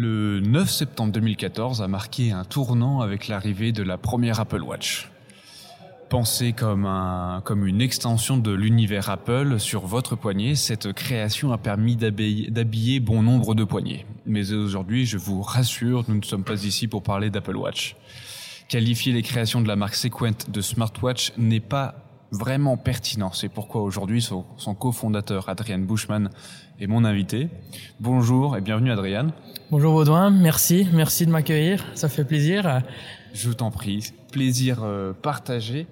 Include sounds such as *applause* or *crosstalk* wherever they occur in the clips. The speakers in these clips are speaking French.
Le 9 septembre 2014 a marqué un tournant avec l'arrivée de la première Apple Watch. Pensée comme, un, une extension de l'univers Apple sur votre poignet, cette création a permis d'habiller bon nombre de poignets. Mais aujourd'hui, je vous rassure, nous ne sommes pas ici pour parler d'Apple Watch. Qualifier les créations de la marque Sequent de smartwatch n'est pas vraiment pertinent. C'est pourquoi aujourd'hui son, cofondateur Adrian Bushman est mon invité. Bonjour et bienvenue Adrian. Bonjour Baudouin, merci, merci de m'accueillir, ça fait plaisir. Je t'en prie, plaisir euh, partagé.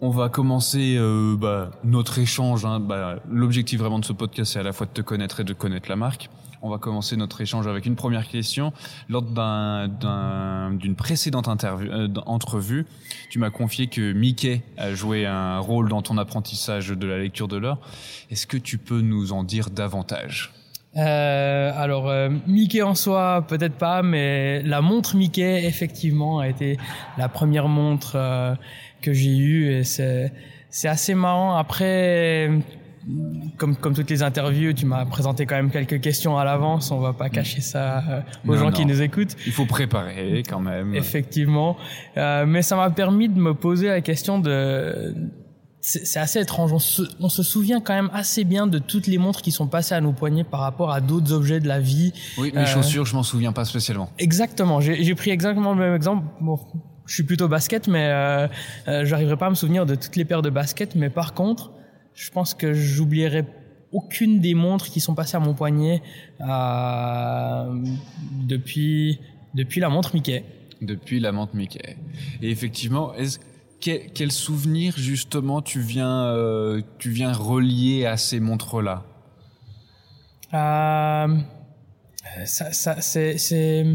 On va commencer euh, bah, notre échange. Hein. Bah, L'objectif vraiment de ce podcast, c'est à la fois de te connaître et de connaître la marque. On va commencer notre échange avec une première question. Lors d'une précédente interview, euh, entrevue, tu m'as confié que Mickey a joué un rôle dans ton apprentissage de la lecture de l'heure. Est-ce que tu peux nous en dire davantage? Euh, alors euh, Mickey en soi peut-être pas, mais la montre Mickey effectivement a été la première montre euh, que j'ai eue et c'est c'est assez marrant. Après comme, comme toutes les interviews, tu m'as présenté quand même quelques questions à l'avance. On va pas mm. cacher ça euh, aux gens qui nous écoutent. Il faut préparer quand même. Effectivement. Euh, mais ça m'a permis de me poser la question de... C'est assez étrange. On se, on se, souvient quand même assez bien de toutes les montres qui sont passées à nos poignets par rapport à d'autres objets de la vie. Oui, les euh, chaussures, je m'en souviens pas spécialement. Exactement. J'ai pris exactement le même exemple. Bon, je suis plutôt basket, mais euh, euh, j'arriverai pas à me souvenir de toutes les paires de baskets. Mais par contre, je pense que j'oublierai aucune des montres qui sont passées à mon poignet euh, depuis, depuis la montre Mickey. Depuis la montre Mickey. Et effectivement, quel, quel, souvenir justement tu viens, euh, tu viens relier à ces montres-là? Euh, ça, ça, c'est, c'est,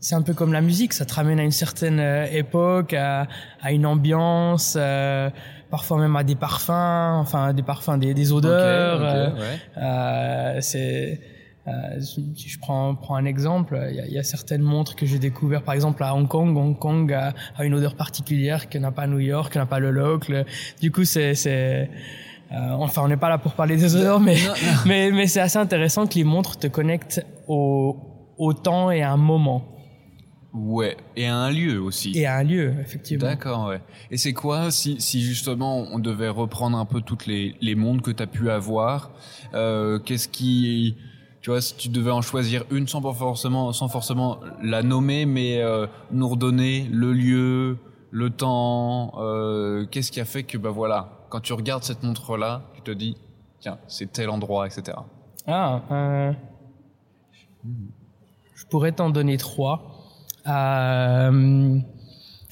c'est un peu comme la musique, ça te ramène à une certaine euh, époque, à, à une ambiance. Euh, parfois même à des parfums, enfin des parfums, des, des odeurs. Euh, euh, c'est euh, si je prends, prends un exemple, il y a, y a, certaines montres que j'ai découvert, par exemple à Hong Kong. Hong Kong a, a une odeur particulière que n'a pas New York, que n'a pas le local. Du coup, c'est, c'est euh, enfin, on n'est pas là pour parler des odeurs, mais *laughs* mais, mais c'est assez intéressant que les montres te connectent au, au temps et à un moment. Ouais, et à un lieu aussi. Et à un lieu, effectivement. D'accord, ouais. Et c'est quoi si, si justement on devait reprendre un peu toutes les, les mondes que tu as pu avoir euh, Qu'est-ce qui... Tu vois, si tu devais en choisir une sans forcément, sans forcément la nommer, mais euh, nous redonner le lieu, le temps, euh, qu'est-ce qui a fait que, bah voilà, quand tu regardes cette montre-là, tu te dis, tiens, c'est tel endroit, etc. Ah, euh, je pourrais t'en donner trois. Euh,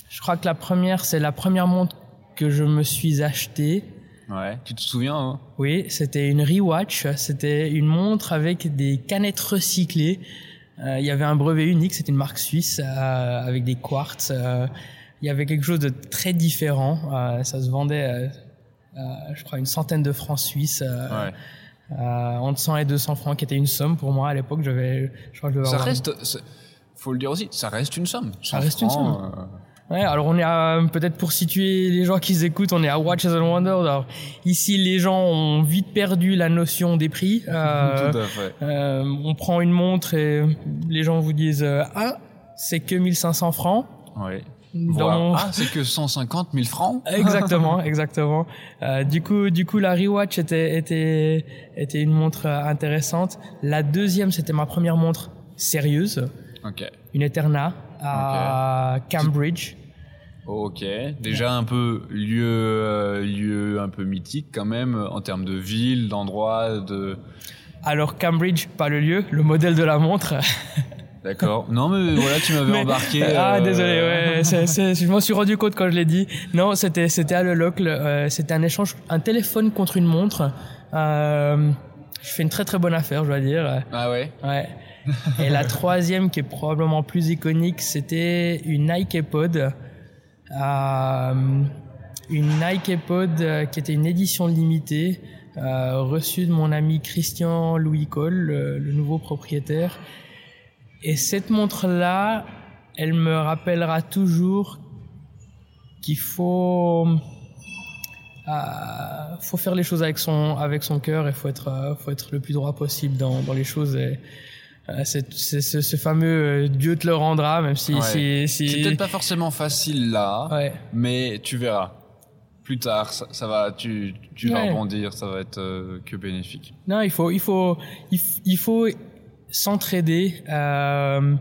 je crois que la première, c'est la première montre que je me suis achetée. Ouais, tu te souviens hein? Oui, c'était une Rewatch. C'était une montre avec des canettes recyclées. Euh, il y avait un brevet unique, c'était une marque suisse euh, avec des quartz. Euh, il y avait quelque chose de très différent. Ça se vendait, je crois, une centaine de francs suisses. Ouais. entre 100 et 200 francs, qui était une somme pour moi à l'époque. J'avais, je crois que je ça reste, faut le dire aussi, ça reste une somme. Ça reste une somme. Euh. Ouais, alors on est à, peut-être pour situer les gens qui écoutent, on est à Watch as a Wonder. Alors, ici, les gens ont vite perdu la notion des prix. *laughs* Euh, Tout à fait. Euh, on prend une montre et les gens vous disent euh, ah c'est que 1500 francs. Oui. Voilà. Ah, c'est que 150 000 francs. *laughs* exactement, exactement. Euh, du coup, du coup, la rewatch était était était une montre intéressante. La deuxième, c'était ma première montre sérieuse. Une Eterna à Cambridge. Ok, déjà un peu lieu, euh, lieu un peu mythique quand même en termes de ville, d'endroit, de. Alors Cambridge, pas le lieu, le modèle de la montre. *laughs* D'accord. Non mais voilà, tu m'avais embarqué. *laughs* Ah euh, désolé, ouais. *laughs* je m'en suis rendu compte quand je l'ai dit. Non, c'était c'était à le local. Euh, c'était un échange, un téléphone contre une montre. Je fais une très très bonne affaire, je dois dire. Ah ouais. Ouais. Et la troisième, qui est probablement plus iconique, c'était une Nike Pod. Euh, une Nike Pod euh, qui était une édition limitée, euh, reçue de mon ami Christian Louis Cole, le, nouveau propriétaire. Et cette montre-là, elle me rappellera toujours qu'il faut faut faire les choses avec son avec son cœur et faut être faut être le plus droit possible dans dans les choses et euh, c'est c'est ce, fameux euh, Dieu te le rendra, même si Ouais. si, si... C'est peut-être pas forcément facile là, Ouais. mais tu verras. Plus tard, ça, ça va, tu, tu vas Ouais. rebondir, ça va être euh, que bénéfique. Non, il faut, il faut, il, faut s'entraider. Euh,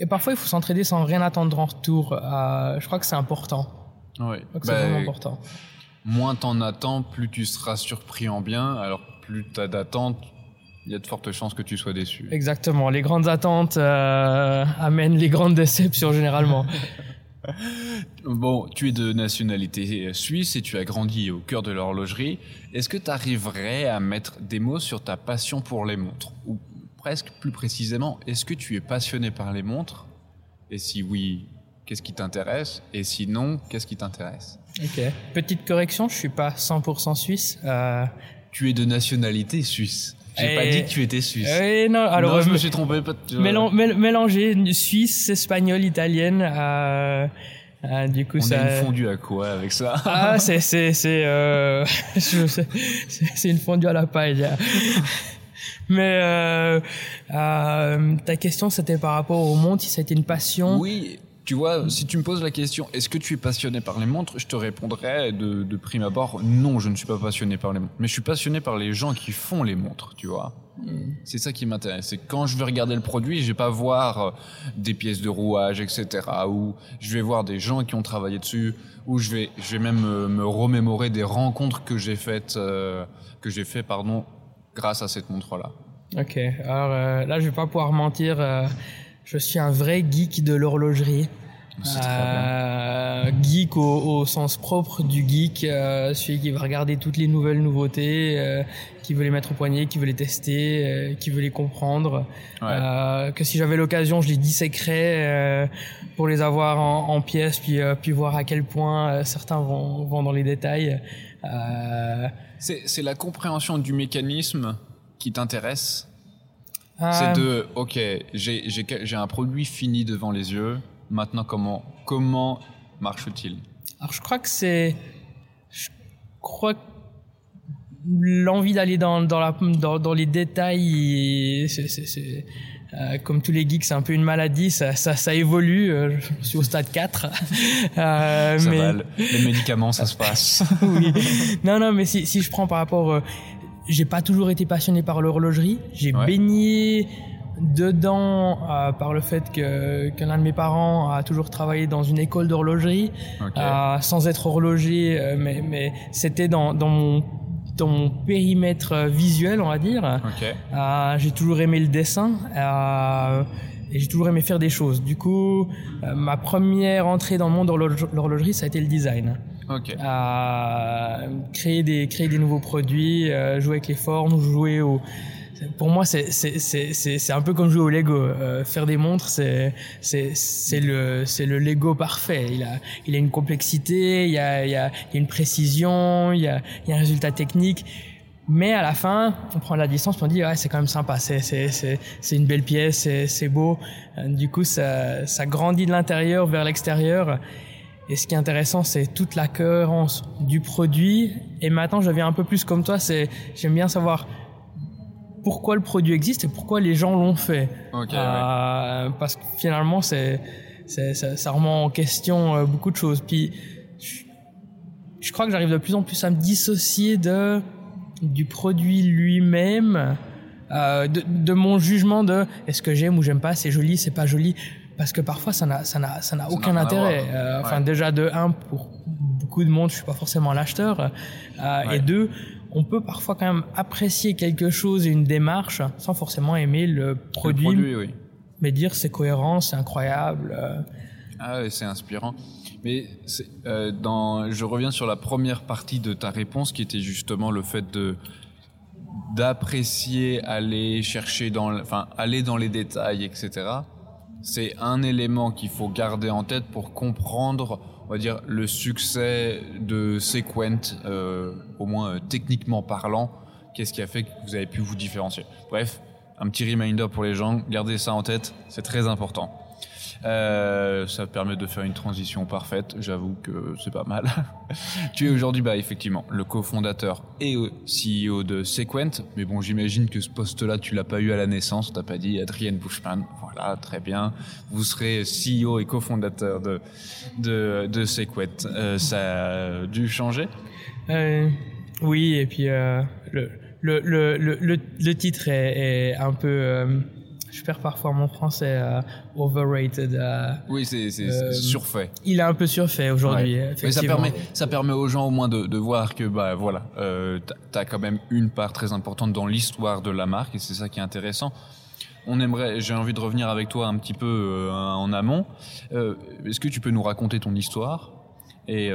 et parfois, il faut s'entraider sans rien attendre en retour. Euh, je crois que c'est important. Ouais. Je crois que Bah, c'est vraiment important. Moins t'en attends, plus tu seras surpris en bien. Alors plus t'as d'attentes, il y a de fortes chances que tu sois déçu. Exactement. Les grandes attentes euh, amènent les grandes déceptions généralement. *laughs* Bon, tu es de nationalité suisse et tu as grandi au cœur de l'horlogerie. Est-ce que tu arriverais à mettre des mots sur ta passion pour les montres? Ou presque plus précisément, est-ce que tu es passionné par les montres? Et si oui, qu'est-ce qui t'intéresse Et sinon, qu'est-ce qui t'intéresse? Ok. Petite correction, je suis pas 100% suisse. Euh, Tu es de nationalité suisse. J'ai Et- pas dit que tu étais suisse. euh, non, alors non, je euh, me suis trompé. pas- mélan- mél- mélanger suisse, espagnol, italienne. Euh, euh, du coup, On ça. a une fondue à quoi avec ça? Ah, c'est c'est c'est euh, *laughs* c'est une fondue à la paille. Mais euh, euh, ta question c'était par rapport au monde, si c'était une passion? Oui, tu vois, si tu me poses la question, est-ce que tu es passionné par les montres Je te répondrais de, de prime abord, non, je ne suis pas passionné par les montres. Mais je suis passionné par les gens qui font les montres, tu vois. C'est ça qui m'intéresse. C'est quand je vais regarder le produit, je vais pas voir euh, des pièces de rouage, etc. Ou je vais voir des gens qui ont travaillé dessus. Ou je vais, je vais même euh, me remémorer des rencontres que j'ai faites, euh, que j'ai fait, pardon, grâce à cette montre-là. Ok. Alors euh, là, je vais pas pouvoir mentir. euh, je suis un vrai geek de l'horlogerie. Euh, geek au, au sens propre du geek, euh, celui qui va regarder toutes les nouvelles nouveautés, euh, qui veut les mettre au poignet, qui veut les tester, euh, qui veut les comprendre. Ouais. Euh, que si j'avais l'occasion, je les disséquerais euh, pour les avoir en, en pièces, puis euh, puis voir à quel point euh, certains vont, vont dans les détails. Euh, C'est c'est la compréhension du mécanisme qui t'intéresse euh, C'est de, ok, j'ai un produit fini devant les yeux. Maintenant, comment comment marche-t-il? Alors je crois que c'est, je crois que l'envie d'aller dans dans la dans, dans les détails, c'est euh, comme tous les geeks, c'est un peu une maladie, ça ça, ça évolue. euh, Je suis au stade 4. *laughs* Euh, Ça mais- va, le- les médicaments, ça se passe. *laughs* oui. Non, non, mais si, si je prends par rapport, euh, j'ai pas toujours été passionné par l'horlogerie. J'ai Ouais. baigné dedans euh, par le fait que, que l'un de mes parents a toujours travaillé dans une école d'horlogerie, euh, sans être horloger, euh, mais, mais c'était dans, dans mon dans mon périmètre euh, visuel, on va dire. ok. Euh, j'ai toujours aimé le dessin euh, et j'ai toujours aimé faire des choses. Du coup, ma première entrée dans le monde de l'horloge- l'horlogerie, ça a été le design Ok. à créer des créer des nouveaux produits, euh, jouer avec les formes, jouer au pour moi, c'est un peu comme jouer au Lego. Euh, faire des montres, c'est le le Lego parfait. Il a il a une complexité, il y a il y a il y a une précision, il y a il y a un résultat technique. Mais à la fin, on prend la distance, on dit ouais c'est quand même sympa, c'est une belle pièce, c'est c'est beau. Euh, Du coup, ça ça grandit de l'intérieur vers l'extérieur. Et ce qui est intéressant, c'est toute la cohérence du produit. Et maintenant, je viens un peu plus comme toi. C'est j'aime bien savoir pourquoi le produit existe et pourquoi les gens l'ont fait. Ouais. Euh, Parce que finalement, c'est, ça, ça remet en question euh, beaucoup de choses. Puis, je, je crois que j'arrive de plus en plus à me dissocier de du produit lui-même, euh, de, de mon jugement de est-ce que j'aime ou j'aime pas, c'est joli, c'est pas joli. Parce que parfois, ça n'a, ça n'a, ça n'a Ça aucun intérêt. Euh, enfin, déjà de un, pour beaucoup de monde, je suis pas forcément l'acheteur. Euh, Ouais. Et deux, on peut parfois quand même apprécier quelque chose et une démarche sans forcément aimer le Le produit, produit, oui. mais dire c'est cohérent, c'est incroyable. euh. Ah c'est inspirant. Mais euh, dans, je reviens sur la première partie de ta réponse qui était justement le fait de d'apprécier, aller chercher dans, enfin aller dans les détails, etc. C'est un élément qu'il faut garder en tête pour comprendre, on va dire, le succès de Sequent, euh, au moins euh, techniquement parlant. Qu'est-ce qui a fait que vous avez pu vous différencier? Bref, un petit reminder pour les gens, gardez ça en tête, c'est très important. Euh, ça permet de faire une transition parfaite. J'avoue que c'est pas mal. *laughs* tu es aujourd'hui, bah, effectivement, le cofondateur et CEO de Sequent. Mais bon, j'imagine que ce poste-là, tu l'as pas eu à la naissance. T'as pas dit Adrien Bushman. Voilà, très bien. Vous serez CEO et cofondateur de, de, de Sequent. Euh, ça a dû changer? Euh, oui, et puis, euh, le, le, le, le, le, titre est, est un peu, euh, je perds parfois mon français, euh, overrated. Euh, oui, c'est surfait. Il est un peu surfait aujourd'hui. Mais ça permet, ça permet aux gens au moins de, de voir que bah voilà, euh, tu as quand même une part très importante dans l'histoire de la marque et c'est ça qui est intéressant. On aimerait, j'ai envie de revenir avec toi un petit peu euh, en amont. Est-ce que tu peux nous raconter ton histoire? Et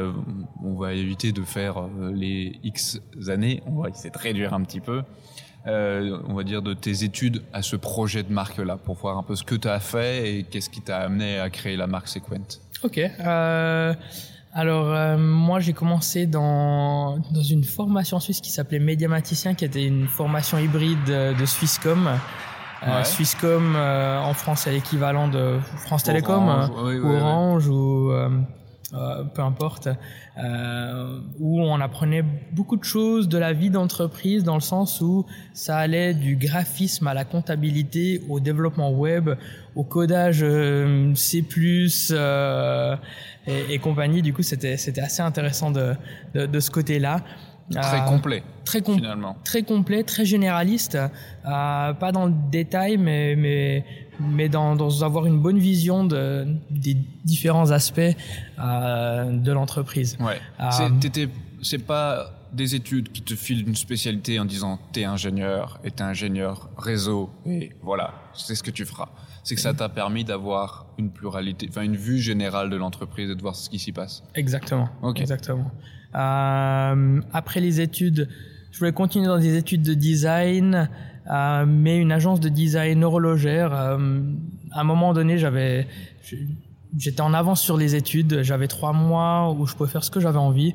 on va éviter de faire les X années, on va essayer de réduire un petit peu euh, on va dire, de tes études à ce projet de marque-là, pour voir un peu ce que tu as fait et qu'est-ce qui t'a amené à créer la marque Sequent. Ok. Euh, alors, euh, moi, j'ai commencé dans, dans une formation suisse qui s'appelait Médiamaticien, qui était une formation hybride de Swisscom. Euh, Swisscom, euh, en France, c'est l'équivalent de France Télécom, Orange, ou euh, peu importe, euh, où on apprenait beaucoup de choses de la vie d'entreprise dans le sens où ça allait du graphisme à la comptabilité, au développement web, au codage euh, C+, euh, et, et, compagnie. Du coup, c'était c'était assez intéressant de de, de ce côté-là. Très euh, complet. Très, com finalement. très complet, très généraliste. Euh, pas dans le détail, mais, mais, mais dans, dans avoir une bonne vision de, des différents aspects euh, de l'entreprise. Ouais. c'est pas des études qui te filent une spécialité en disant t'es ingénieur et t'es ingénieur réseau et voilà, c'est ce que tu feras. C'est que ça t'a permis d'avoir une pluralité, enfin une vue générale de l'entreprise et de voir ce qui s'y passe. Exactement. Ok. Exactement. Euh, après les études, je voulais continuer dans des études de design, euh, mais une agence de design horlogère. Euh, à un moment donné, j'avais, j'étais en avance sur les études. J'avais trois mois où je pouvais faire ce que j'avais envie.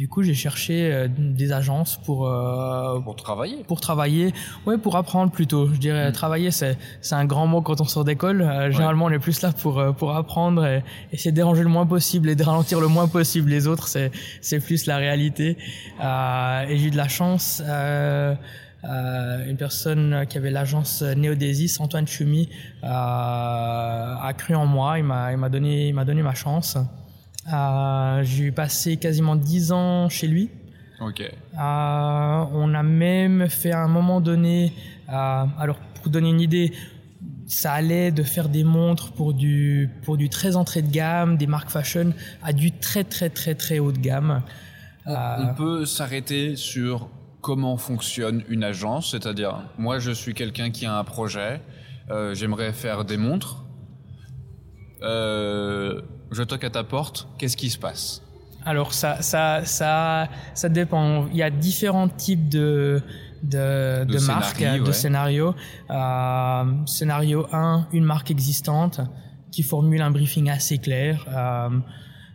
Du coup, j'ai cherché euh, des agences pour euh, pour travailler. Pour travailler, ouais, pour apprendre plutôt. Je dirais mm. travailler, c'est c'est un grand mot quand on sort d'école. Euh, généralement, on est plus là pour euh, pour apprendre et essayer de déranger le moins possible et de ralentir le moins possible les autres. C'est c'est plus la réalité. Euh, et j'ai eu de la chance. Euh, une personne qui avait l'agence Neodésis, Antoine Chumi, a cru en moi. Il m'a il m'a donné il m'a donné ma chance. Euh, j'ai passé quasiment 10 ans chez lui. Euh, on a même fait à un moment donné, euh, alors pour donner une idée, ça allait de faire des montres pour du pour du très entrée de gamme, des marques fashion, à du très très très très haut de gamme. On, on peut s'arrêter sur comment fonctionne une agence, c'est-à-dire moi je suis quelqu'un qui a un projet, euh, j'aimerais faire des montres. Euh, je toque à ta porte, qu'est-ce qui se passe? Alors ça, ça, ça, ça dépend. Il y a différents types de de, de, de marques, de ouais. scénarios. Euh, scénario 1, une marque existante qui formule un briefing assez clair.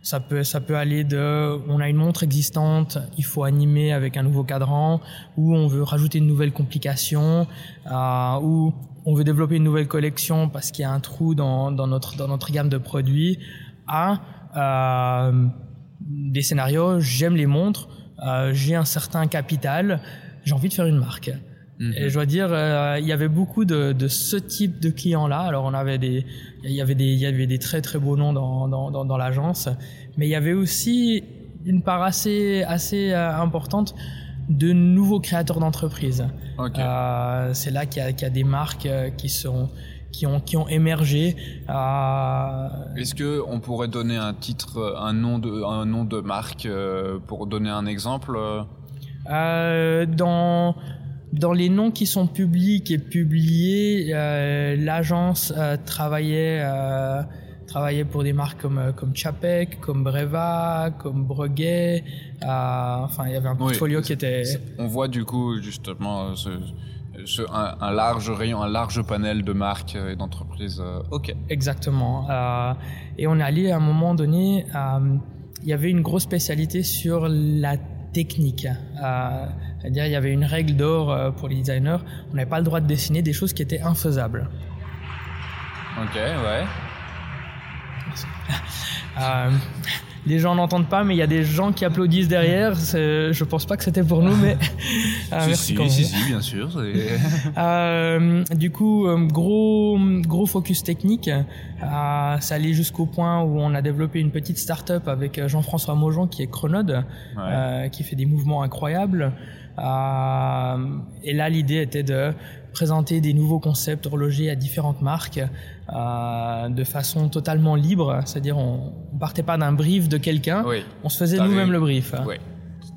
Ça peut, ça peut aller de, on a une montre existante, il faut animer avec un nouveau cadran, ou on veut rajouter une nouvelle complication, euh, ou on veut développer une nouvelle collection parce qu'il y a un trou dans, dans, notre, dans notre gamme de produits à euh, des scénarios, j'aime les montres, euh, j'ai un certain capital, j'ai envie de faire une marque. Et je dois dire, euh, il y avait beaucoup de, de ce type de clients-là. Alors on avait des, il y avait des, il y avait des très très beaux noms dans, dans, dans, dans l'agence, mais il y avait aussi une part assez assez euh, importante de nouveaux créateurs d'entreprises. Okay. Euh, c'est là qu'il y, qu y, a des marques qui sont qui ont qui ont émergé. Euh... Est-ce que on pourrait donner un titre, un nom de un nom de marque euh, pour donner un exemple euh, Dans dans les noms qui sont publics et publiés, euh, l'agence euh, travaillait euh, travaillait pour des marques comme comme Chapek, comme Breva, comme Breguet. enfin, il y avait un portfolio oui, qui était. On voit du coup justement ce, ce, un, un, large rayon, un large panel de marques et d'entreprises. Ok. Exactement. Et on est allé à un moment donné, il y avait une grosse spécialité sur la technique. C'est-à-dire, il y avait une règle d'or euh, pour les designers. On n'avait pas le droit de dessiner des choses qui étaient infaisables. Ok, ouais. *laughs* Euh, les gens n'entendent pas, mais il y a des gens qui applaudissent derrière. Je pense pas que c'était pour nous, mais euh, *laughs* *laughs* si, merci si, quand même. si, si, bien sûr. Euh, du coup, euh, gros gros focus technique. Euh, ça allait jusqu'au point où on a développé une petite start-up avec euh, Jean-François Maujon qui est Chronode, euh, qui fait des mouvements incroyables. Euh, et là, l'idée était de présenter des nouveaux concepts horlogers à différentes marques euh, de façon totalement libre, c'est-à-dire on, on partait pas d'un brief de quelqu'un, Oui. on se faisait nous-mêmes le brief. Ouais.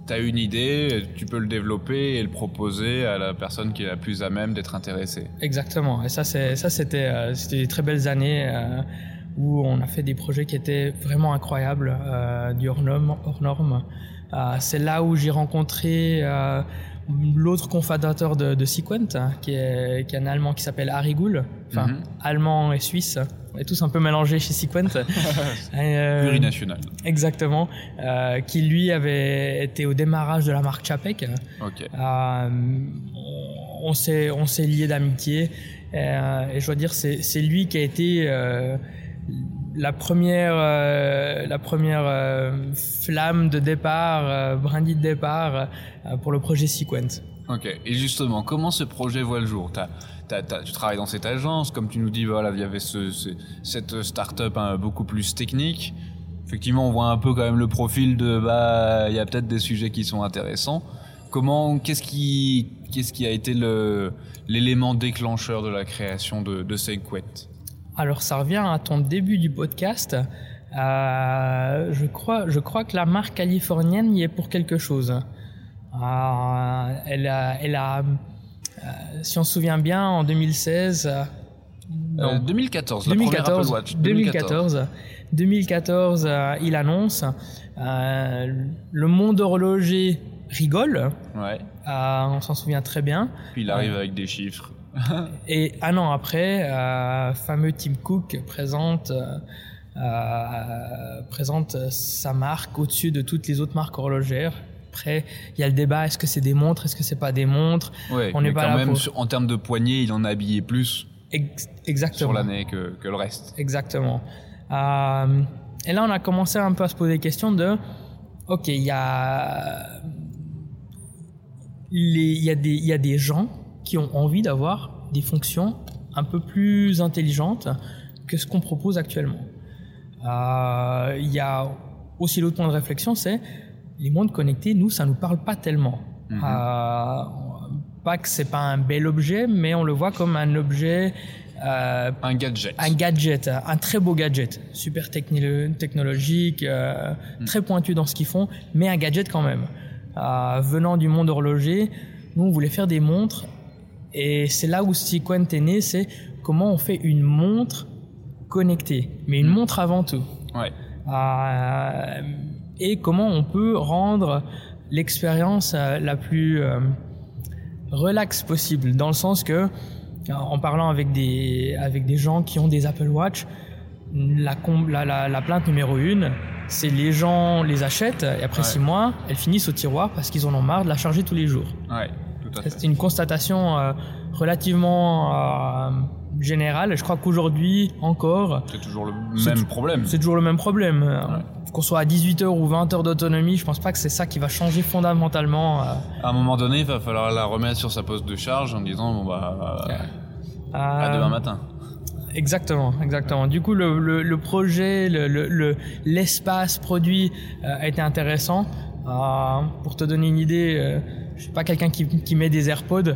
T'as une idée, tu peux le développer et le proposer à la personne qui est la plus à même d'être intéressée. Exactement. Et ça, c'est ça, c'était euh, c'était des très belles années où on a fait des projets qui étaient vraiment incroyables, du hors norme. Hors norme. Euh, c'est là où j'ai rencontré euh, l'autre cofondateur de, de Sequent, qui est, qui est un Allemand qui s'appelle Harry Goul, enfin Mhm. allemand et suisse. On est tous un peu mélangés chez Sequent. *laughs* Et, euh, Plurinational. Exactement. Euh, qui lui avait été au démarrage de la marque Chapek. Ok. Euh, on- on s'est on s'est lié d'amitié euh, et je dois dire c'est c'est lui qui a été la première euh, la première euh, flamme de départ euh, brindille de départ pour le projet Sequent. Ok. Et justement, comment ce projet voit le jour? Tu travailles dans cette agence, comme tu nous dis, voilà, il y avait ce, ce- cette start-up hein, beaucoup plus technique. Effectivement, on voit un peu quand même le profil de, bah, il y a peut-être des sujets qui sont intéressants. Comment, qu'est-ce qui, qu'est-ce qui a été l'élément déclencheur de la création de, de Alors ça revient à ton début du podcast. Euh, je crois je crois que la marque californienne y est pour quelque chose. Euh, elle a elle a euh, si on se souvient bien en 2016 euh, non. Euh, 2014, la première 2014, Apple Watch. 2014, 2014, euh, il annonce le monde horloger rigole, Ouais. on s'en souvient très bien. Puis il arrive avec des chiffres. Et un an après, euh, fameux Tim Cook présente euh, euh, présente sa marque au-dessus de toutes les autres marques horlogères. Après, il y a le débat est-ce que c'est des montres, est-ce que c'est pas des montres Ouais, On n'est pas quand là même, pour- en termes de poignée, il en a habillé plus Ex- Exactement. sur l'année que, que le reste. Exactement. Euh, et là, on a commencé un peu à se poser des questions de, ok, il y a, il y a des, il y a des gens qui ont envie d'avoir des fonctions un peu plus intelligentes que ce qu'on propose actuellement. Euh, Il y a aussi l'autre point de réflexion, c'est les montres connectées, nous, ça nous parle pas tellement. Mhm. Euh, pas que c'est pas un bel objet, mais on le voit comme un objet euh, Un gadget. un gadget, un très beau gadget, super technologique, euh, très pointu dans ce qu'ils font, mais un gadget quand même. Venant du monde horloger, nous on voulait faire des montres, et c'est là où Sequent est né, c'est comment on fait une montre connectée, mais une Mm. montre avant tout. Ouais. Euh, et comment on peut rendre l'expérience euh, la plus euh, relaxe possible, dans le sens que, en parlant avec des, avec des gens qui ont des Apple Watch, la, com- la, la, la plainte numéro une, c'est les gens les achètent et après Ouais. six mois, elles finissent au tiroir parce qu'ils en ont marre de la charger tous les jours. Ouais. C'est une constatation euh, relativement euh, générale. Je crois qu'aujourd'hui encore, C'est toujours le même problème. c'est toujours le même problème. Euh, Qu'on soit à 18 heures ou 20 heures d'autonomie, je pense pas que c'est ça qui va changer fondamentalement. À un moment donné, il va falloir la remettre sur sa poste de charge en disant bon bah à demain matin. Exactement, exactement. Du coup, le, le, le projet, le, le, le- l'espace produit euh, a été intéressant. Euh, pour te donner une idée, euh, je suis pas quelqu'un qui, qui met des AirPods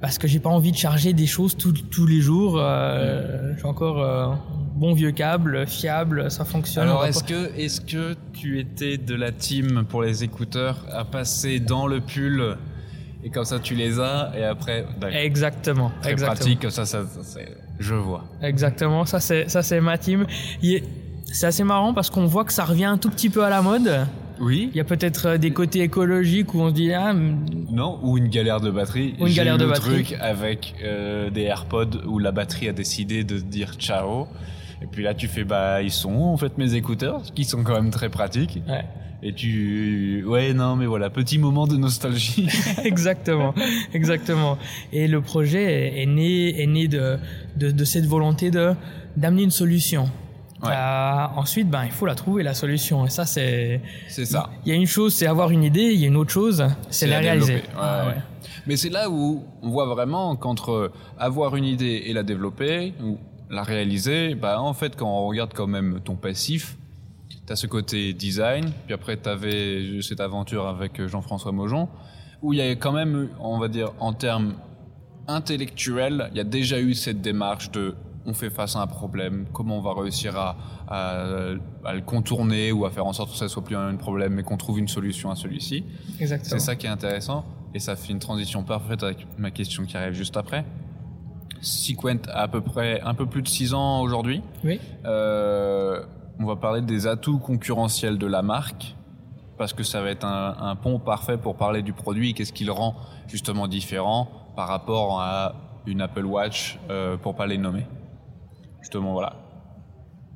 parce que j'ai pas envie de charger des choses tous tous les jours. Euh, J'ai encore euh, bon vieux câble, fiable, ça fonctionne. On Alors est-ce que est-ce que tu étais de la team pour les écouteurs à passer dans le pull et comme ça tu les as et après d'accord. Exactement, très exactement. pratique comme ça, ça, je vois. Exactement, ça c'est ça c'est ma team. Est- C'est assez marrant parce qu'on voit que ça revient un tout petit peu à la mode. Oui. Il y a peut-être euh, des côtés écologiques où on se dit ah hum, Non, ou une galère de batterie. Ou une galère eu de le batterie. truc avec euh, des AirPods où la batterie a décidé de dire ciao. Et puis là, tu fais, bah, ils sont où, en fait, mes écouteurs, qui sont quand même très pratiques. Ouais. Et tu, ouais, non, mais voilà, petit moment de nostalgie. *laughs* exactement, exactement. Et le projet est né, est né de, de, de cette volonté de d'amener une solution. Ouais. Euh, ensuite, ben, il faut la trouver, la solution. Et ça, c'est. C'est ça. Il y a une chose, c'est avoir une idée. Il y a une autre chose, c'est la, réaliser. Ouais, Ah, ouais. Mais c'est là où on voit vraiment qu'entre avoir une idée et la développer, ou la réaliser, bah, en fait, quand on regarde quand même ton passif, tu as ce côté design, puis après tu avais cette aventure avec Jean-François Mojon, où il y a quand même, on va dire, en termes intellectuels, il y a déjà eu cette démarche de on fait face à un problème, comment on va réussir à, à, à le contourner ou à faire en sorte que ça soit plus un problème, mais qu'on trouve une solution à celui-ci. Exactement. C'est ça qui est intéressant et ça fait une transition parfaite avec ma question qui arrive juste après. Sequent a à peu près un peu plus de 6 ans aujourd'hui. Oui. Euh, on va parler des atouts concurrentiels de la marque parce que ça va être un, un pont parfait pour parler du produit et qu'est-ce qui le rend justement différent par rapport à une Apple Watch euh, pour pas les nommer. Justement voilà.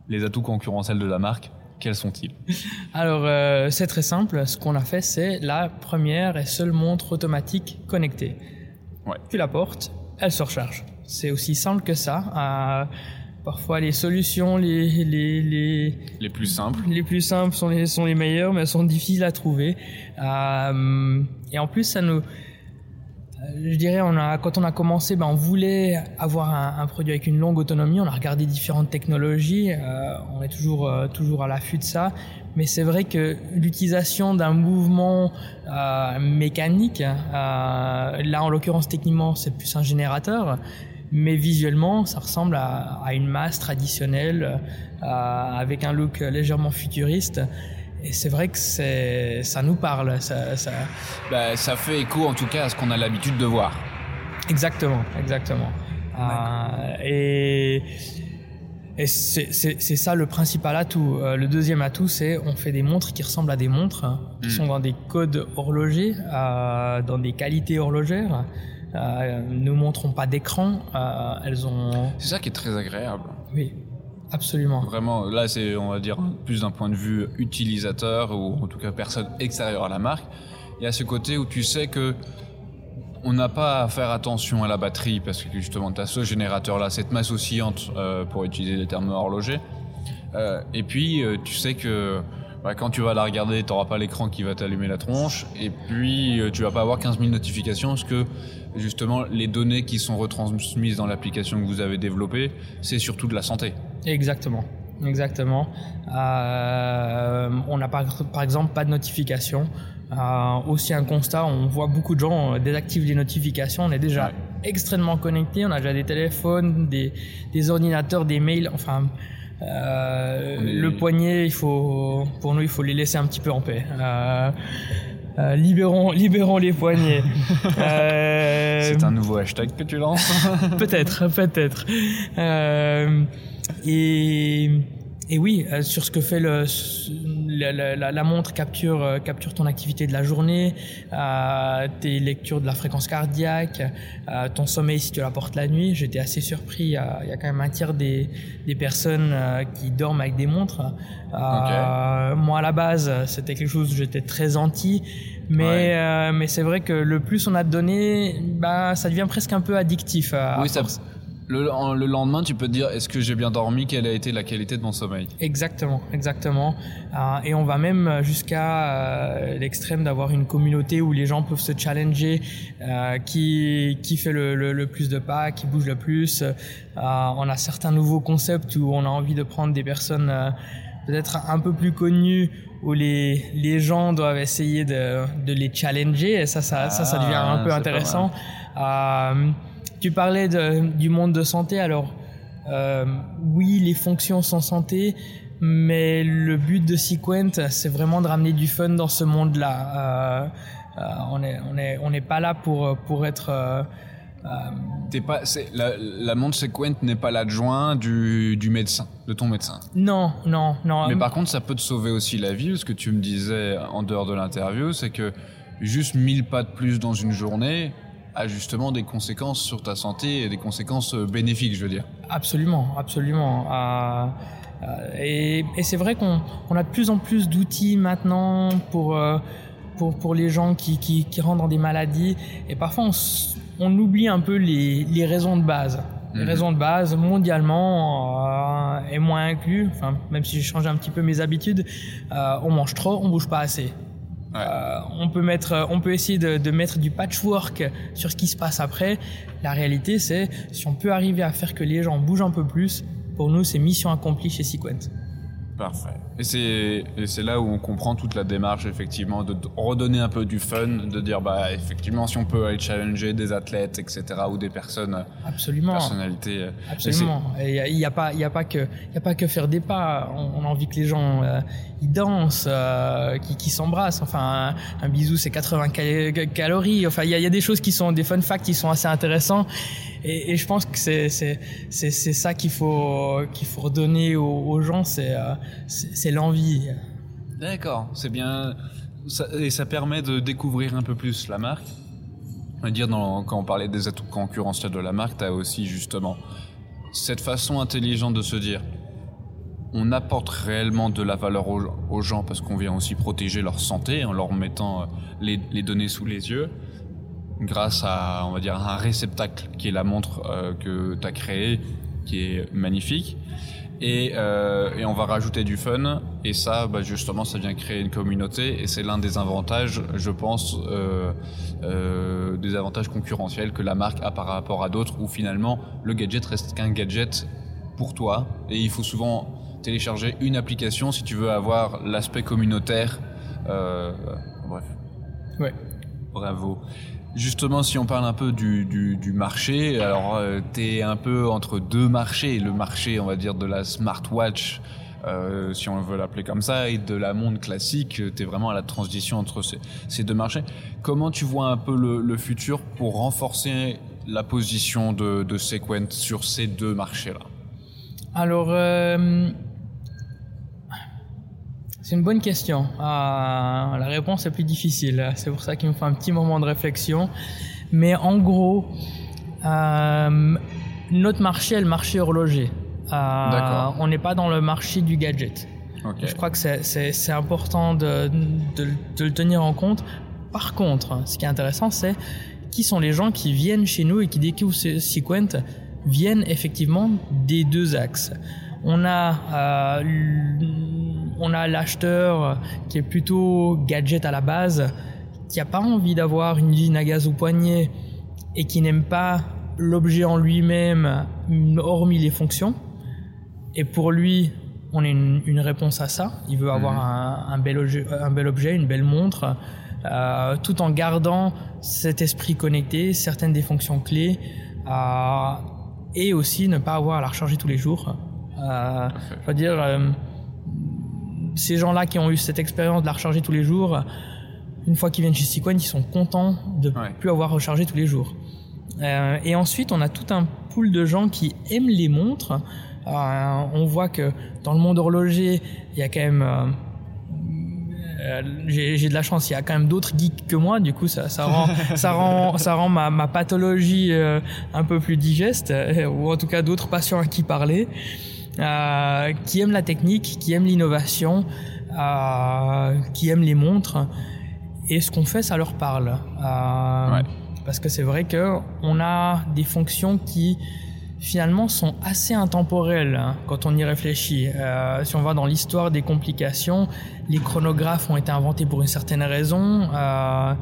Les atouts concurrentiels de la marque, quels sont-ils? Alors, euh, c'est très simple. Ce qu'on a fait, c'est la première et seule montre automatique connectée. Ouais. Tu la portes, elle se recharge. C'est aussi simple que ça. Euh, parfois, les solutions les, les, les, Les plus simples les plus simples sont les, sont les meilleures, mais elles sont difficiles à trouver. Euh, et en plus, ça nous... Je dirais, on a, quand on a commencé, ben, on voulait avoir un, un produit avec une longue autonomie. On a regardé différentes technologies. Euh, on est toujours, euh, toujours à l'affût de ça. Mais c'est vrai que l'utilisation d'un mouvement euh, mécanique, euh, là en l'occurrence techniquement c'est plus un générateur, mais visuellement ça ressemble à, à une masse traditionnelle euh, avec un look légèrement futuriste. Et c'est vrai que c'est, ça nous parle. Ça, ça... bah, Ça fait écho en tout cas à ce qu'on a l'habitude de voir. Exactement, exactement. Euh, et et c'est c'est- c'est ça le principal atout. Euh, le deuxième atout, c'est on fait des montres qui ressemblent à des montres, hein, qui Mm. sont dans des codes horlogers, euh, dans des qualités horlogères. Ne montrons pas d'écran. elles ont... C'est ça qui est très agréable. Oui, absolument. Vraiment, là, c'est, on va dire, plus d'un point de vue utilisateur ou en tout cas personne extérieure à la marque. Il y a ce côté où tu sais que on n'a pas à faire attention à la batterie parce que justement, tu as ce générateur-là, cette masse oscillante euh, pour utiliser les termes horlogers. Euh, et puis, euh, tu sais que bah, quand tu vas la regarder, tu n'auras pas l'écran qui va t'allumer la tronche. Et puis, tu vas pas avoir 15 000 notifications parce que justement, les données qui sont retransmises dans l'application que vous avez développée, c'est surtout de la santé. Exactement. Exactement. Euh, on n'a par exemple pas de notification. Euh, aussi un constat, on voit beaucoup de gens euh, désactivent les notifications. On est déjà Ouais. extrêmement connectés. On a déjà des téléphones, des, des ordinateurs, des mails. Enfin, euh, est- le poignet, il faut, pour nous, il faut les laisser un petit peu en paix. Euh, libérons, *laughs* libérons les poignets. *laughs* C'est un nouveau hashtag que tu lances? *laughs* Peut-être, peut-être. Euh, et, et oui, euh, sur ce que fait le, la, la- la- la montre capture, euh, capture ton activité de la journée, euh, tes lectures de la fréquence cardiaque, euh, ton sommeil si tu la portes la nuit. J'étais assez surpris. Il y, a, quand même un tiers des, des personnes qui dorment avec des montres. Moi, à la base, c'était quelque chose où j'étais très anti. Mais, Ouais. mais c'est vrai que le plus on a de données, bah, ça devient presque un peu addictif. Oui, ça. Le, en- le lendemain, tu peux te dire est-ce que j'ai bien dormi? Quelle a été la qualité de mon sommeil? Exactement, exactement. Euh, et on va même jusqu'à euh, l'extrême d'avoir une communauté où les gens peuvent se challenger, euh, qui, qui fait le, le, le plus de pas, qui bouge le plus. Euh, on a certains nouveaux concepts où on a envie de prendre des personnes euh, peut-être un peu plus connues où les, les gens doivent essayer de, de les challenger et ça, ça, ça, ça devient Ah, un peu intéressant. Tu parlais de, du monde de santé, alors euh, oui, les fonctions sont santé, mais le but de Sequent, c'est vraiment de ramener du fun dans ce monde-là. Euh, euh, on n'est on est, on n'est pas là pour, pour être... T'es pas, la, la montre Sequent n'est pas l'adjoint du, du médecin, de ton médecin. non, non, non. Mais par contre, ça peut te sauver aussi la vie. Ce que tu me disais en dehors de l'interview, c'est que juste 1000 pas de plus dans une journée a justement des conséquences sur ta santé et des conséquences euh, bénéfiques, je veux dire. Absolument, absolument. Euh, euh, et, et c'est vrai qu'on on a de plus en plus d'outils maintenant pour, pour, pour les gens qui, qui, qui rentrent dans des maladies. Et parfois, on, on oublie un peu les, les raisons de base. Les Mhm. raisons de base, mondialement, euh, et moi inclus, enfin, même si j'ai changé un petit peu mes habitudes, euh, on mange trop, on bouge pas assez. Ouais. Euh, on peut mettre, on peut essayer de, de mettre du patchwork sur ce qui se passe après. La réalité, c'est si on peut arriver à faire que les gens bougent un peu plus, pour nous, c'est mission accomplie chez Sequent. Parfait. Et c'est là où on comprend toute la démarche effectivement de, redonner un peu du fun, de dire bah effectivement si on peut aller challenger des athlètes etc ou des personnes Absolument. personnalités. euh, Absolument. Il n'y a, pas, il a pas que, il a pas que faire des pas. On, on a envie que les gens, euh, ils dansent, euh, qui, qui s'embrassent. Enfin, un, un bisou, c'est 80 cal- calories. Enfin, il y y a des choses qui sont, des fun facts qui sont assez intéressants. Et, je pense que c'est, c'est, ça qu'il faut, qu'il faut redonner aux, gens. C'est, euh, c'est, c'est l'envie. D'accord, c'est bien. Et ça permet de découvrir un peu plus la marque. Va dire, quand on parlait des atouts concurrentiels de la marque, tu as aussi justement cette façon intelligente de se dire on apporte réellement de la valeur aux, gens parce qu'on vient aussi protéger leur santé en leur mettant euh, les données sous les yeux grâce à, on va dire, un réceptacle qui est la montre euh, que tu as créée, qui est magnifique. Et, euh, et on va rajouter du fun. Et ça, bah, justement, ça vient créer une communauté. Et c'est l'un des avantages, je pense, euh, euh, des avantages concurrentiels que la marque a par rapport à d'autres, où finalement, le gadget reste qu'un gadget pour toi. Et il faut souvent télécharger une application si tu veux avoir l'aspect communautaire. Euh, bref. Ouais. Bravo. Justement, si on parle un peu du, du, marché, alors euh, t'es un peu entre deux marchés, le marché, on va dire, de la smartwatch, euh, si on veut l'appeler comme ça, et de la montre classique, t'es vraiment à la transition entre ces, ces deux marchés. Comment tu vois un peu le, le futur pour renforcer la position de, de Sequent sur ces deux marchés-là? Alors, euh, c'est une bonne question. Euh, la réponse est plus difficile. C'est pour ça qu'il me faut un petit moment de réflexion. Mais en gros, euh, notre marché est le marché horloger. Euh, on n'est pas dans le marché du gadget. Je crois que c'est- important de, de, de le tenir en compte. Par contre, ce qui est intéressant, c'est qui sont les gens qui viennent chez nous et qui découvrent Sequent viennent effectivement des deux axes. On a euh, on a l'acheteur qui est plutôt gadget à la base, qui a pas envie d'avoir une usine à gaz au poignet et qui n'aime pas l'objet en lui-même, hormis les fonctions. Et pour lui, on a une, une réponse à ça. Il veut avoir un, un bel objet, un bel objet, une belle montre, euh, tout en gardant cet esprit connecté, certaines des fonctions clés, euh, et aussi ne pas avoir à la recharger tous les jours. Euh, je veux dire, euh, ces gens-là qui ont eu cette expérience de la recharger tous les jours, une fois qu'ils viennent chez Sequent, ils sont contents de ne Ouais. plus avoir rechargé tous les jours. Euh, et ensuite, on a tout un pool de gens qui aiment les montres. Euh, on voit que dans le monde horloger, il y a quand même... euh, j'ai de la chance, il y a quand même d'autres geeks que moi, du coup ça, ça rend, *laughs* ça rend, ça rend ma, ma pathologie un peu plus digeste, ou en tout cas d'autres patients à qui parler, euh, qui aiment la technique, qui aiment l'innovation, euh, qui aiment les montres, et ce qu'on fait, ça leur parle. Euh, Ouais. Parce que c'est vrai que on a des fonctions qui finalement sont assez intemporelles hein, quand on y réfléchit. Euh, si on va dans l'histoire des complications, les chronographes ont été inventés pour une certaine raison, euh,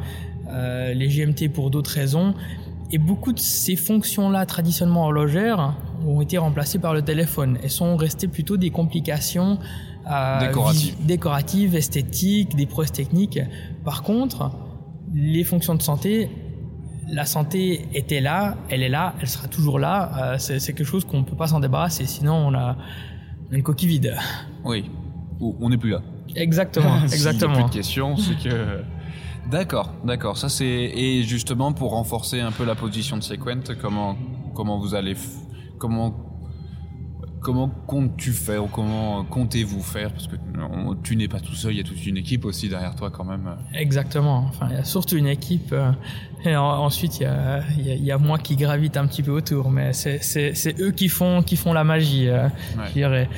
euh, les GMT pour d'autres raisons, et beaucoup de ces fonctions-là traditionnellement horlogères ont été remplacées par le téléphone et sont restées plutôt des complications euh, Décoratives. esthétiques, des prouesses techniques. Par contre, les fonctions de santé, la santé était là, elle est là, elle sera toujours là. Euh, c'est quelque chose qu'on ne peut pas s'en débarrasser, sinon on a une coquille vide. Oui. Ou on n'est plus là. Exactement, *laughs* S'il y a exactement. plus de questions, c'est que. *laughs* D'accord, d'accord. Ça c'est et justement pour renforcer un peu la position de Sequent, comment comment vous allez comment Comment comptes-tu faire ou comment comptez-vous faire? Parce que tu n'es pas tout seul, il y a toute une équipe aussi derrière toi quand même. Exactement. Enfin, il y a surtout une équipe. Euh, et ensuite, il y, a, il, y a, moi qui gravite un petit peu autour. Mais c'est eux qui font, qui font la magie, euh, je dirais.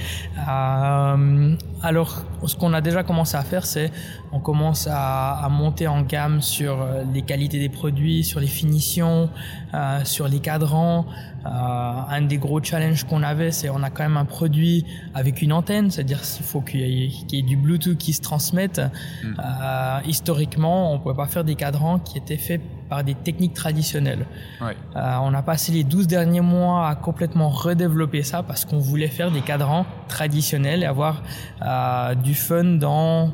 Euh, alors, ce qu'on a déjà commencé à faire, c'est on commence à, à, monter en gamme sur euh, les qualités des produits, sur les finitions, euh, sur les cadrans. Euh, un des gros challenges qu'on avait, c'est on a quand même un produit avec une antenne, c'est-à-dire qu'il faut qu'il y, qu y, ait du Bluetooth qui se transmette. Mm. Euh, historiquement, on pouvait pas faire des cadrans qui étaient faits par des techniques traditionnelles. Ouais. Euh, on a passé les 12 derniers mois à complètement redévelopper ça parce qu'on voulait faire des cadrans traditionnels et avoir euh, du fun dans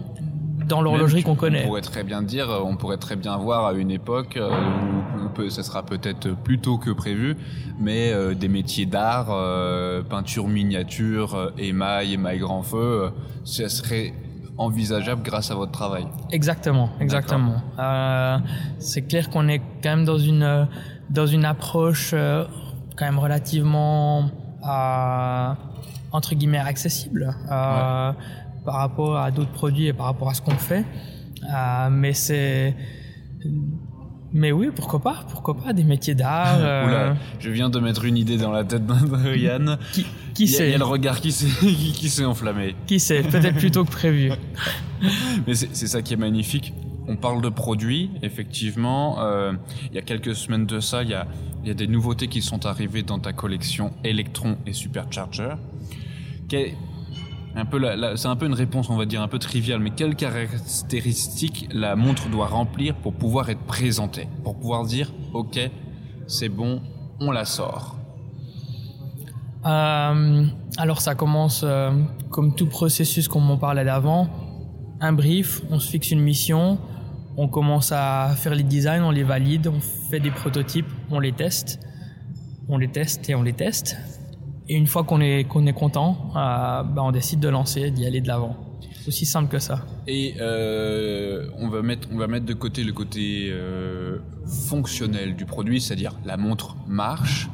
dans l'horlogerie qu'on connaît. On pourrait très bien dire, on pourrait très bien voir à une époque euh, où, ça sera peut-être plus tôt que prévu, mais euh, des métiers d'art, euh, peinture miniature, émail, émail grand feu, ça serait envisageable grâce à votre travail. Exactement, exactement. Euh, c'est clair qu'on est quand même dans une dans une approche quand même relativement entre guillemets accessible. Euh, ouais par rapport à d'autres produits et par rapport à ce qu'on fait. Euh, mais c'est mais oui, pourquoi pas Pourquoi pas des métiers d'art *laughs* euh... je viens de mettre une idée dans la tête Yann. qui, qui sait Il y a le regard qui s'est *laughs* qui s'est enflammé. Qui sait Peut-être plus tôt que prévu. *laughs* Mais c'est ça qui est magnifique. On parle de produits, effectivement. Euh, il y a quelques semaines de ça, il y a, il y a des nouveautés qui sont arrivées dans ta collection Electron et Supercharger. Quel, un peu c'est un peu une réponse, on va dire, un peu triviale, mais quelles caractéristiques la montre doit remplir pour pouvoir être présentée Pour pouvoir dire, ok, c'est bon, on la sort. Euh, Alors ça commence euh, comme tout processus comme on parlait d'avant, un brief, on se fixe une mission, on commence à faire les designs, on les valide, on fait des prototypes, on les teste, on les teste et on les teste et une fois qu'on est, content, euh, bah on décide de lancer, d'y aller de l'avant. C'est aussi simple que ça. Et euh, on, va mettre, on va mettre de côté le côté euh, fonctionnel du produit, c'est-à-dire la montre marche.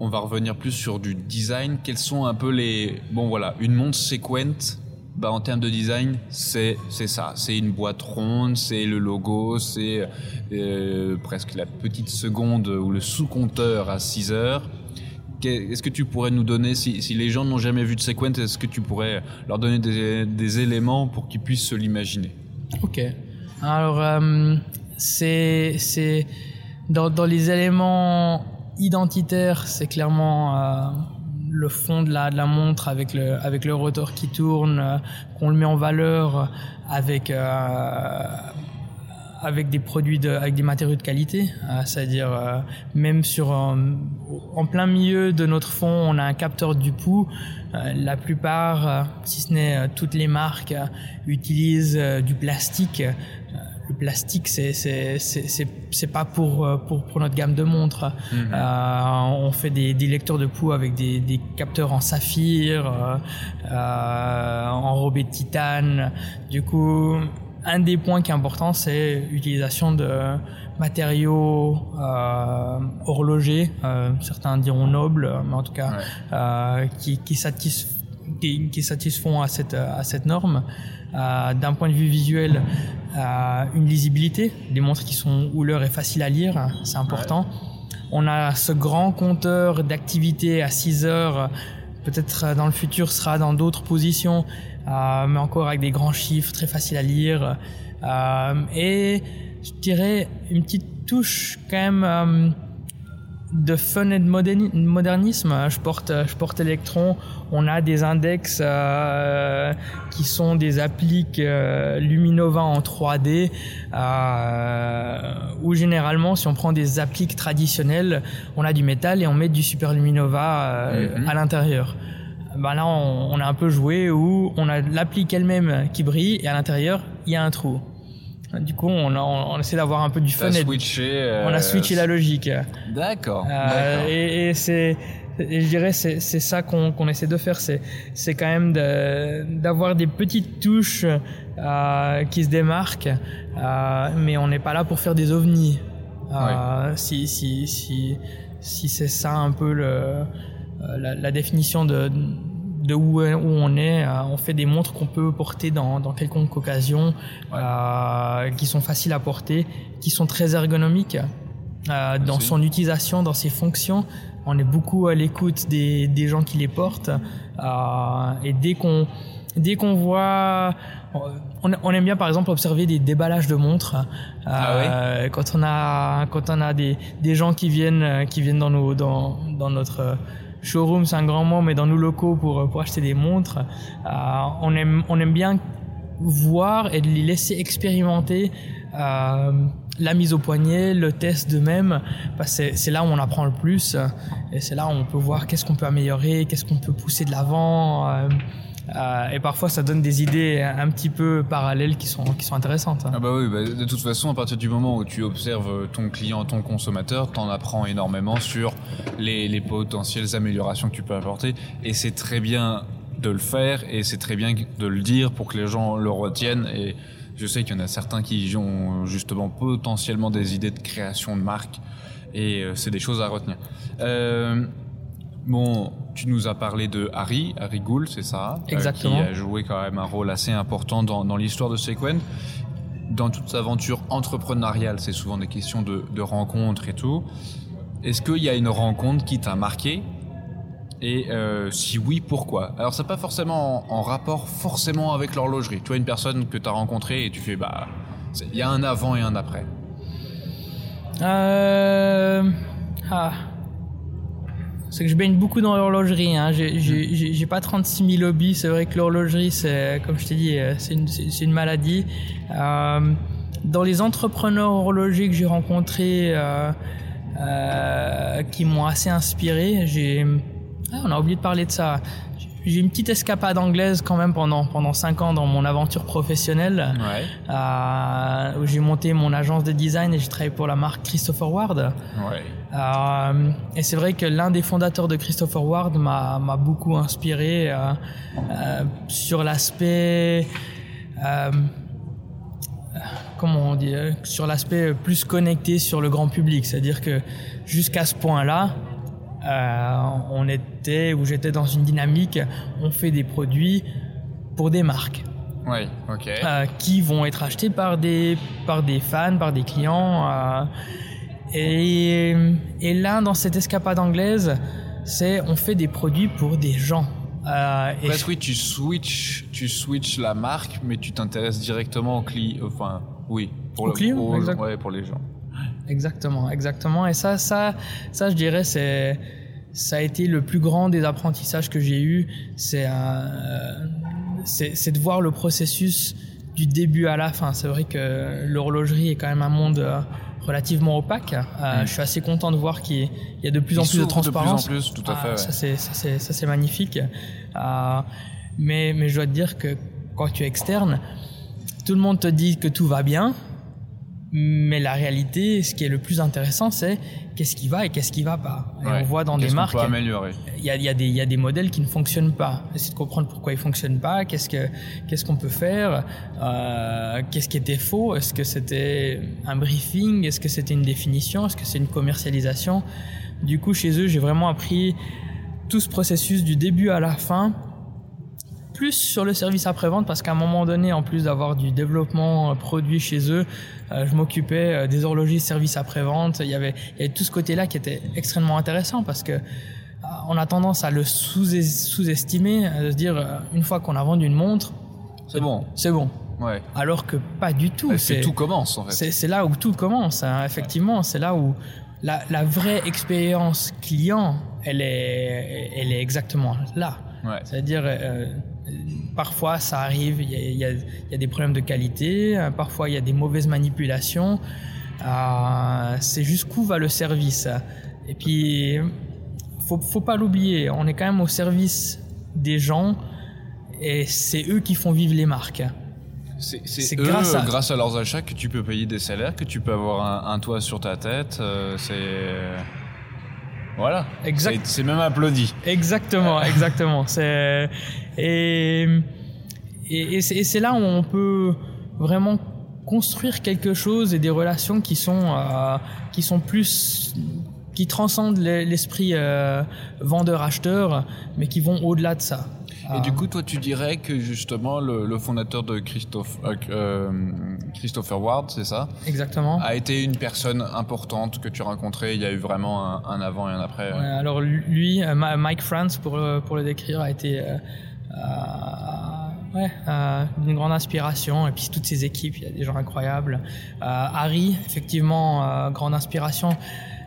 On va revenir plus sur du design. Quels sont un peu les... Bon voilà, une montre Sequent, bah, en termes de design, c'est ça. C'est une boîte ronde, c'est le logo, c'est presque la petite seconde ou le sous-compteur à 6 heures est-ce que tu pourrais nous donner, si, les gens n'ont jamais vu de Sequent, est-ce que tu pourrais leur donner des, éléments pour qu'ils puissent se l'imaginer? Ok. Alors, euh, c'est dans, dans les éléments identitaires, c'est clairement euh, le fond de la, de la montre avec le, avec le rotor qui tourne, euh, qu'on le met en valeur avec avec des produits de, avec des matériaux de qualité, euh, c'est-à-dire euh, même sur en plein milieu de notre fond, on a un capteur du pouls. Euh, la plupart, si ce n'est toutes les marques, utilisent du plastique. le plastique, c'est c'est c'est c'est pas pour pour pour notre gamme de montres. Mhm. on fait des, des lecteurs de pouls avec des, des capteurs en saphir, enrobés de titane. Du coup un des points qui est important, c'est l'utilisation de matériaux euh, horlogers, euh, certains diront nobles, mais en tout cas euh, qui, qui, satisf qui, qui, satisfont à cette, à cette norme. Euh, D'un point de vue visuel, euh, une lisibilité, des montres qui sont où l'heure est facile à lire, c'est important. On a ce grand compteur d'activité à 6 heures. Peut-être dans le futur sera dans d'autres positions, euh, mais encore avec des grands chiffres, très faciles à lire. Euh, et je dirais une petite touche quand même euh, de fun et de modernisme. Je porte, je porte Electron. On a des index euh, qui sont des appliques euh, Luminova en 3D, euh, où généralement, si on prend des appliques traditionnelles, on a du métal et on met du Super Luminova euh, mm-hmm. à l'intérieur. Ben là, on, on, a un peu joué où on a l'applique elle-même qui brille et à l'intérieur, il y a un trou. Du coup, on, a, on essaie d'avoir un peu du fun. Switché, euh... On a switché la logique. D'accord. Euh, et, et c'est, je dirais, c'est, c'est ça qu'on, qu'on essaie de faire. C'est, c'est quand même de, d'avoir des petites touches euh, qui se démarquent, mais on n'est pas là pour faire des ovnis. Oui. Si, si, si, si c'est ça un peu le la, la, définition de de où, où on est. on fait des montres qu'on peut porter dans, dans quelconque occasion, qui sont faciles à porter, qui sont très ergonomiques dans son utilisation, dans ses fonctions. On est beaucoup à l'écoute des, des gens qui les portent. et dès qu'on dès qu'on voit on, aime bien par exemple observer des déballages de montres ah quand on a quand on a des, des gens qui viennent qui viennent dans nos dans, dans notre showroom c'est un grand mot mais dans nos locaux pour pour acheter des montres euh, on aime on aime bien voir et les laisser expérimenter euh, la mise au poignet, le test de même, c'est là où on apprend le plus et c'est là où on peut voir qu'est-ce qu'on peut améliorer, qu'est-ce qu'on peut pousser de l'avant. Euh, euh, et parfois, ça donne des idées un petit peu parallèles qui sont, qui sont intéressantes. Ah bah oui, bah, de toute façon, à partir du moment où tu observes ton client, ton consommateur, t'en apprends énormément sur les, les potentielles améliorations que tu peux apporter. Et c'est très bien de le faire et c'est très bien de le dire pour que les gens le retiennent. Et je sais qu'il y en a certains qui ont justement potentiellement des idées de création de marque et euh, c'est des choses à retenir. Euh, Bon, tu nous as parlé de Harry, Harry Gould, c'est ça Exactement. qui a joué quand même un rôle assez important dans, dans l'histoire de Sequent. Dans toute sa aventure entrepreneuriale, c'est souvent des questions de, de rencontres et tout. Est-ce qu'il y a une rencontre qui t'a marqué? Et euh, si oui, pourquoi? Alors, c'est pas forcément en, en, rapport forcément avec l'horlogerie. Tu vois une personne que tu as rencontrée et tu fais, bah, il y a un avant et un après. Euh... Ah c'est que je baigne beaucoup dans l'horlogerie. Hein. J'ai pas 36 000 hobbies. C'est vrai que l'horlogerie, c'est, comme je t'ai dit, euh, c'est une, une, maladie. Euh, dans les entrepreneurs horlogers que j'ai rencontrés, euh, euh, qui m'ont assez inspiré, j'ai, ah, on a oublié de parler de ça. J'ai une petite escapade anglaise quand même pendant pendant cinq ans dans mon aventure professionnelle, ouais. euh, où j'ai monté mon agence de design et j'ai travaillé pour la marque Christopher Ward. Ouais. Euh, et c'est vrai que l'un des fondateurs de Christopher Ward m'a m'a beaucoup inspiré euh, sur l'aspect comment on dit sur l'aspect plus connecté sur le grand public, c'est-à-dire que jusqu'à ce point-là, on était où j'étais dans une dynamique, on fait des produits pour des marques. Oui, ok. Euh, qui vont être achetés par des par des fans, par des clients. Euh, et, et là, dans cette escapade anglaise, c'est on fait des produits pour des gens. Euh, et oui, tu switches, tu switches la marque, mais tu t'intéresses directement au client. Enfin, oui, pour le client, pour, ouais, pour les gens. Exactement, exactement. Et ça, ça, ça, je dirais, c'est, ça a été le plus grand des apprentissages que j'ai eu. C'est, euh, c'est, de voir le processus du début à la fin. C'est vrai que l'horlogerie est quand même un monde euh, relativement opaque. Euh, mmh. Je suis assez content de voir qu'il y a de plus Il en plus de transparence. De plus en plus, tout à fait. Euh, ouais. Ça, c'est, ça, c'est, ça, c'est magnifique. Euh, mais, mais je dois te dire que quand tu es externe, tout le monde te dit que tout va bien. Mais la réalité, ce qui est le plus intéressant, c'est qu'est-ce qui va et qu'est-ce qui va pas. Et ouais. on voit dans des marques. Il y a, y a des, il y a des modèles qui ne fonctionnent pas. Essayer de comprendre pourquoi ils fonctionnent pas, qu'est-ce que, qu'est-ce qu'on peut faire, euh, qu'est-ce qui était faux, est-ce que c'était un briefing, est-ce que c'était une définition, est-ce que c'est une commercialisation. Du coup, chez eux, j'ai vraiment appris tout ce processus du début à la fin plus sur le service après-vente parce qu'à un moment donné, en plus d'avoir du développement produit chez eux, euh, je m'occupais euh, des horlogers service après-vente. Il y avait, il y avait tout ce côté-là qui était extrêmement intéressant parce que euh, on a tendance à le sous-estimer, à se dire une fois qu'on a vendu une montre, c'est bon, c'est bon. Ouais. Alors que pas du tout. C'est tout commence en fait. C'est là où tout commence. Hein. Effectivement, c'est là où la, la vraie expérience client, elle est, elle est exactement là. Ouais. C'est-à-dire, euh, parfois ça arrive, il y, y, y a, des problèmes de qualité, parfois il y a des mauvaises manipulations. Euh, c'est jusqu'où va le service? Et puis, faut, faut pas l'oublier, on est quand même au service des gens et c'est eux qui font vivre les marques. C'est grâce à... grâce à leurs achats que tu peux payer des salaires, que tu peux avoir un, un toit sur ta tête. Euh, c'est voilà. C'est même applaudi. Exactement, *laughs* exactement. C'est et et, et c'est là où on peut vraiment construire quelque chose et des relations qui sont euh, qui sont plus qui transcendent l'esprit euh, vendeur-acheteur, mais qui vont au-delà de ça. Et du coup, toi, tu dirais que justement le, fondateur de Christophe, euh, Christopher Ward, c'est ça? Exactement. A été une personne importante que tu as rencontrée. Il y a eu vraiment un, avant et un après. Ouais, alors lui, Mike France, pour, pour le décrire, a été ouais, euh, d'une grande inspiration. Et puis toutes ces équipes, il y a des gens incroyables. Euh, Harry, effectivement, euh, grande inspiration,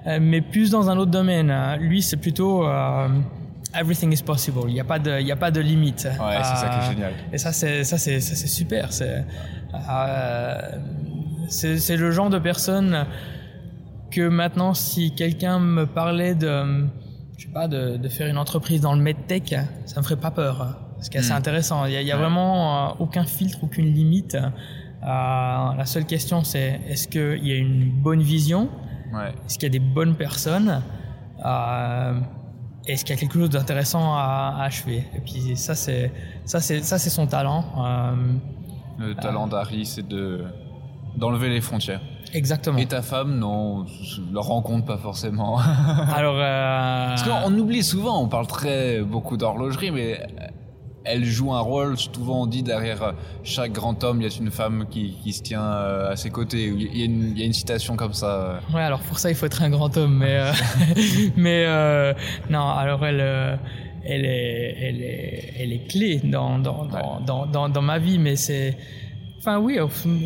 euh, mais plus dans un autre domaine. Lui, c'est plutôt everything is possible. Il n'y a pas de, il y a pas de limite. Ouais, c'est ça qui est génial. Et ça, c'est, ça, c'est, ça, c'est super. C'est, c'est, c'est le genre de personne que maintenant, si quelqu'un me parlait de, je sais pas, de, de faire une entreprise dans le medtech, ça me ferait pas peur. Ce qui est assez hmm. intéressant. Il y a, vraiment euh, aucun filtre, aucune limite. Euh, la seule question, c'est est-ce qu'il y a une bonne vision? Ouais. Est-ce qu'il y a des bonnes personnes? Euh, Est-ce qu'il y a quelque chose d'intéressant à, achever? Et puis ça, c'est ça, c'est ça, c'est son talent. Euh, Le talent d'Harry, c'est de d'enlever les frontières. Exactement. Et ta femme, non, je le rencontre pas forcément. *laughs* Alors, euh... parce qu'on oublie souvent, on parle très beaucoup d'horlogerie, mais elle joue un rôle, souvent on dit derrière chaque grand homme, il y a une femme qui, qui se tient euh, à ses côtés. Il y, a une, il y, a une, citation comme ça. Ouais, alors pour ça, il faut être un grand homme, mais, euh, *laughs* mais euh, non, alors elle, euh, elle, est, elle, est, elle est clé dans, dans, dans, dans, dans ma vie, mais c'est Enfin oui,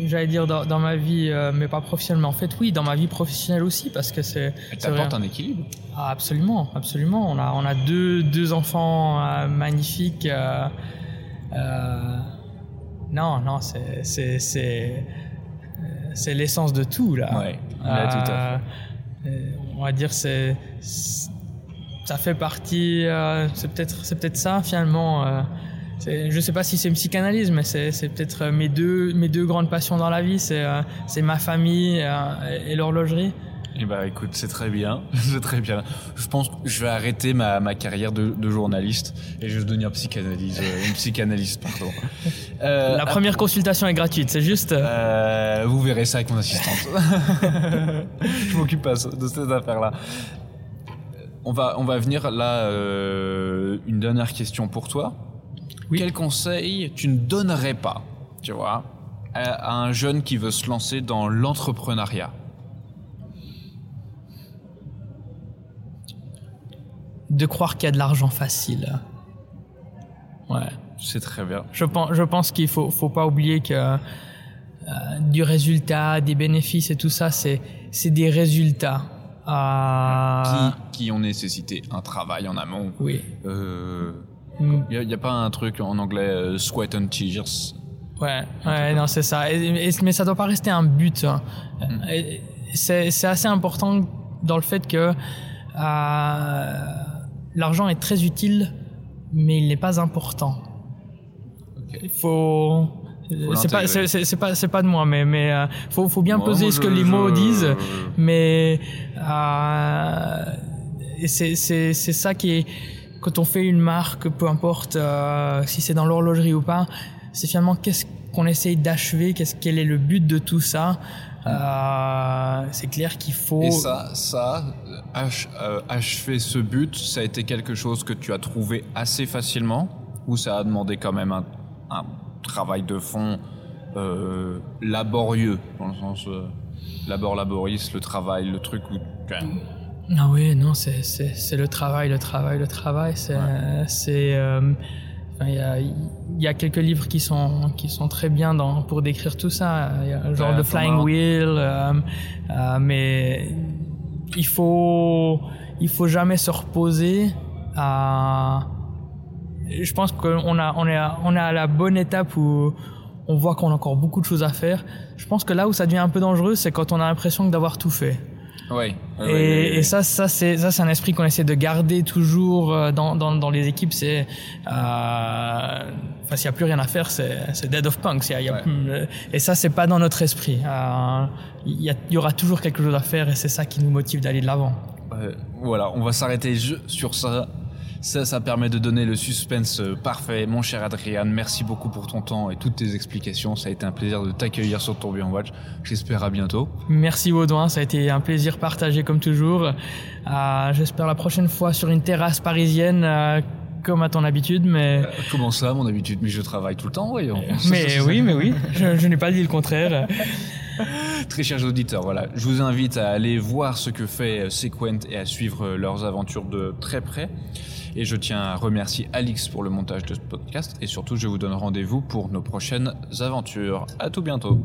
j'allais dire dans, dans, ma vie, euh, mais pas professionnellement. En fait, oui, dans ma vie professionnelle aussi, parce que c'est. Elle t'apporte un équilibre. Ah, absolument, absolument. On a, on a deux, deux enfants euh, magnifiques. Euh, non, non, c'est, c'est, c'est, c'est l'essence de tout là. Ouais, là, tout à fait. On va dire c'est, ça fait partie. c'est peut-être, c'est peut-être ça finalement je sais pas si c'est une psychanalyse, mais c'est peut-être euh, mes deux, mes deux grandes passions dans la vie, c'est euh, ma famille euh, et l'horlogerie. Eh ben, écoute, c'est très bien, *laughs* c'est très bien. Je pense que je vais arrêter ma, ma carrière de, de, journaliste et je vais devenir psychanalyse, une psychanalyste, pardon. *laughs* Euh, La première consultation est gratuite, c'est juste. Euh, vous verrez ça avec mon assistante. *laughs* je m'occupe pas de cette affaire-là. On va, on va venir là, euh, une dernière question pour toi. Quel conseil tu ne donnerais pas, tu vois, à, un jeune qui veut se lancer dans l'entrepreneuriat? De croire qu'il y a de l'argent facile. Ouais. C'est très bien. Je pense, je pense qu'il faut, faut pas oublier que euh, du résultat, des bénéfices et tout ça, c'est, c'est des résultats. Euh... Qui, qui ont nécessité un travail en amont. Oui. Euh, il n'y a, a, pas un truc en anglais euh, sweat and tears Ouais, ouais, non, c'est ça. mais ça doit pas rester un but. Hein. Mm. C'est assez important dans le fait que euh, l'argent est très utile, mais il n'est pas important. Il faut. C'est pas, c'est pas, c'est pas de moi, mais mais euh, faut, faut bien peser ce que les mots disent, mais euh, c'est c'est c'est ça qui est quand on fait une marque, peu importe euh, si c'est dans l'horlogerie ou pas, c'est finalement qu'est-ce qu'on essaye d'achever, qu'est-ce quel est le but de tout ça. Euh, c'est clair qu'il faut. Et ça, ça, euh, achever ce but, ça a été quelque chose que tu as trouvé assez facilement, ou ça a demandé quand même un, travail de fond laborieux, dans le sens labor laboris, le travail, le truc où ah oui, non, c'est, le travail, le travail, le travail. C'est, c'est, euh, il y, a, y a quelques livres qui sont qui sont très bien dans pour décrire tout ça. Il y a genre de Flying Wheel, euh, euh, mais il faut il faut jamais se reposer. À, je pense qu'on a on est à, on est à la bonne étape où on voit qu'on a encore beaucoup de choses à faire. Je pense que là où ça devient un peu dangereux, c'est quand on a l'impression d'avoir tout fait. Oui. et, et, ça, ça c'est ça, c'est un esprit qu'on essaie de garder toujours euh, dans dans, dans les équipes. C'est euh, enfin, s'il y a plus rien à faire, c'est c'est dead of punk. Y y a euh, et ça, c'est pas dans notre esprit. Euh, il y, y aura toujours quelque chose à faire, et c'est ça qui nous motive d'aller de l'avant. voilà, on va s'arrêter sur ça Ça, ça permet de donner le suspense euh, parfait. Mon cher Adrien, merci beaucoup pour ton temps et toutes tes explications. Ça a été un plaisir de t'accueillir sur Tourbillon Watch. J'espère à bientôt. Merci Baudouin, ça a été un plaisir partagé comme toujours. Euh, J'espère la prochaine fois sur une terrasse parisienne. Euh, comme à ton habitude, mais... Euh, comment ça, mon habitude? Mais je travaille tout le temps, voyons. Mais oui, mais oui, *laughs* je, je n'ai pas dit le contraire. Très chers auditeurs, voilà, je vous invite à aller voir ce que fait Sequent et à suivre leurs aventures de très près. Et je tiens à remercier Alix pour le montage de ce podcast. Et surtout, je vous donne rendez-vous pour nos prochaines aventures. À tout bientôt.